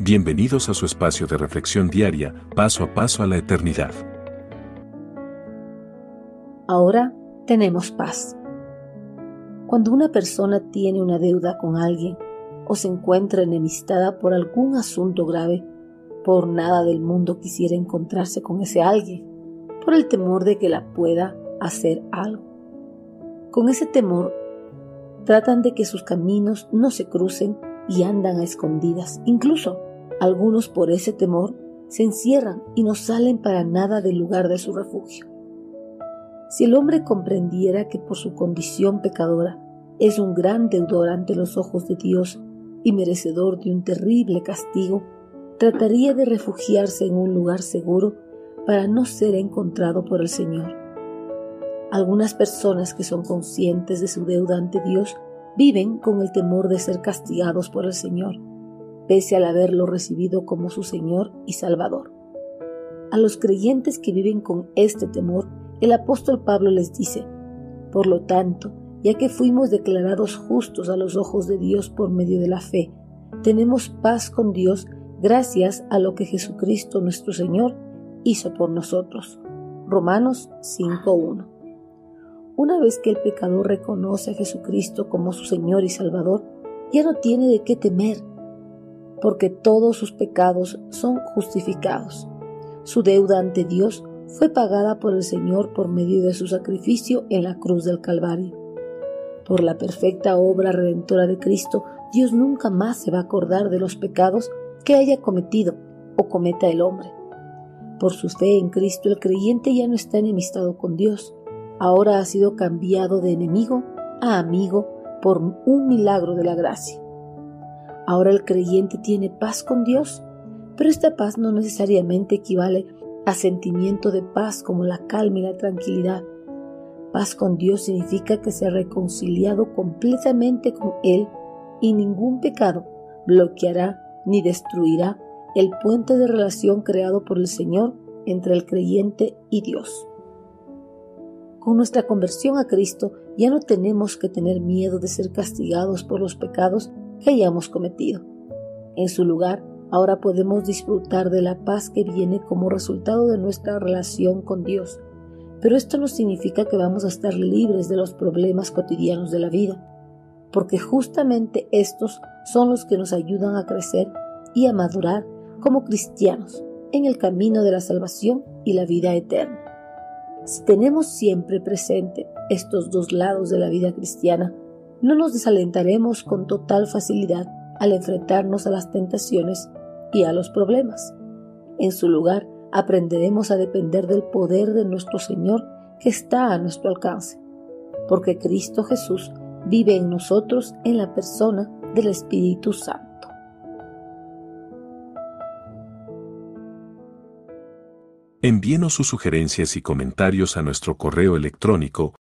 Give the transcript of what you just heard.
Bienvenidos a su espacio de reflexión diaria, paso a paso a la eternidad. Ahora tenemos paz. Cuando una persona tiene una deuda con alguien o se encuentra enemistada por algún asunto grave, por nada del mundo quisiera encontrarse con ese alguien, por el temor de que la pueda hacer algo. Con ese temor, tratan de que sus caminos no se crucen y andan a escondidas. Incluso algunos por ese temor se encierran y no salen para nada del lugar de su refugio. Si el hombre comprendiera que por su condición pecadora es un gran deudor ante los ojos de Dios y merecedor de un terrible castigo, trataría de refugiarse en un lugar seguro para no ser encontrado por el Señor. Algunas personas que son conscientes de su deuda ante Dios viven con el temor de ser castigados por el Señor pese al haberlo recibido como su Señor y Salvador. A los creyentes que viven con este temor, el apóstol Pablo les dice, Por lo tanto, ya que fuimos declarados justos a los ojos de Dios por medio de la fe, tenemos paz con Dios gracias a lo que Jesucristo nuestro Señor hizo por nosotros. Romanos 5.1 Una vez que el pecador reconoce a Jesucristo como su Señor y Salvador, ya no tiene de qué temer porque todos sus pecados son justificados. Su deuda ante Dios fue pagada por el Señor por medio de su sacrificio en la cruz del Calvario. Por la perfecta obra redentora de Cristo, Dios nunca más se va a acordar de los pecados que haya cometido o cometa el hombre. Por su fe en Cristo, el creyente ya no está enemistado con Dios. Ahora ha sido cambiado de enemigo a amigo por un milagro de la gracia. Ahora el creyente tiene paz con Dios, pero esta paz no necesariamente equivale a sentimiento de paz como la calma y la tranquilidad. Paz con Dios significa que se ha reconciliado completamente con Él y ningún pecado bloqueará ni destruirá el puente de relación creado por el Señor entre el creyente y Dios. Con nuestra conversión a Cristo ya no tenemos que tener miedo de ser castigados por los pecados que hayamos cometido. En su lugar, ahora podemos disfrutar de la paz que viene como resultado de nuestra relación con Dios. Pero esto no significa que vamos a estar libres de los problemas cotidianos de la vida, porque justamente estos son los que nos ayudan a crecer y a madurar como cristianos en el camino de la salvación y la vida eterna. Si tenemos siempre presente estos dos lados de la vida cristiana, no nos desalentaremos con total facilidad al enfrentarnos a las tentaciones y a los problemas. En su lugar, aprenderemos a depender del poder de nuestro Señor que está a nuestro alcance, porque Cristo Jesús vive en nosotros en la persona del Espíritu Santo. Envíenos sus sugerencias y comentarios a nuestro correo electrónico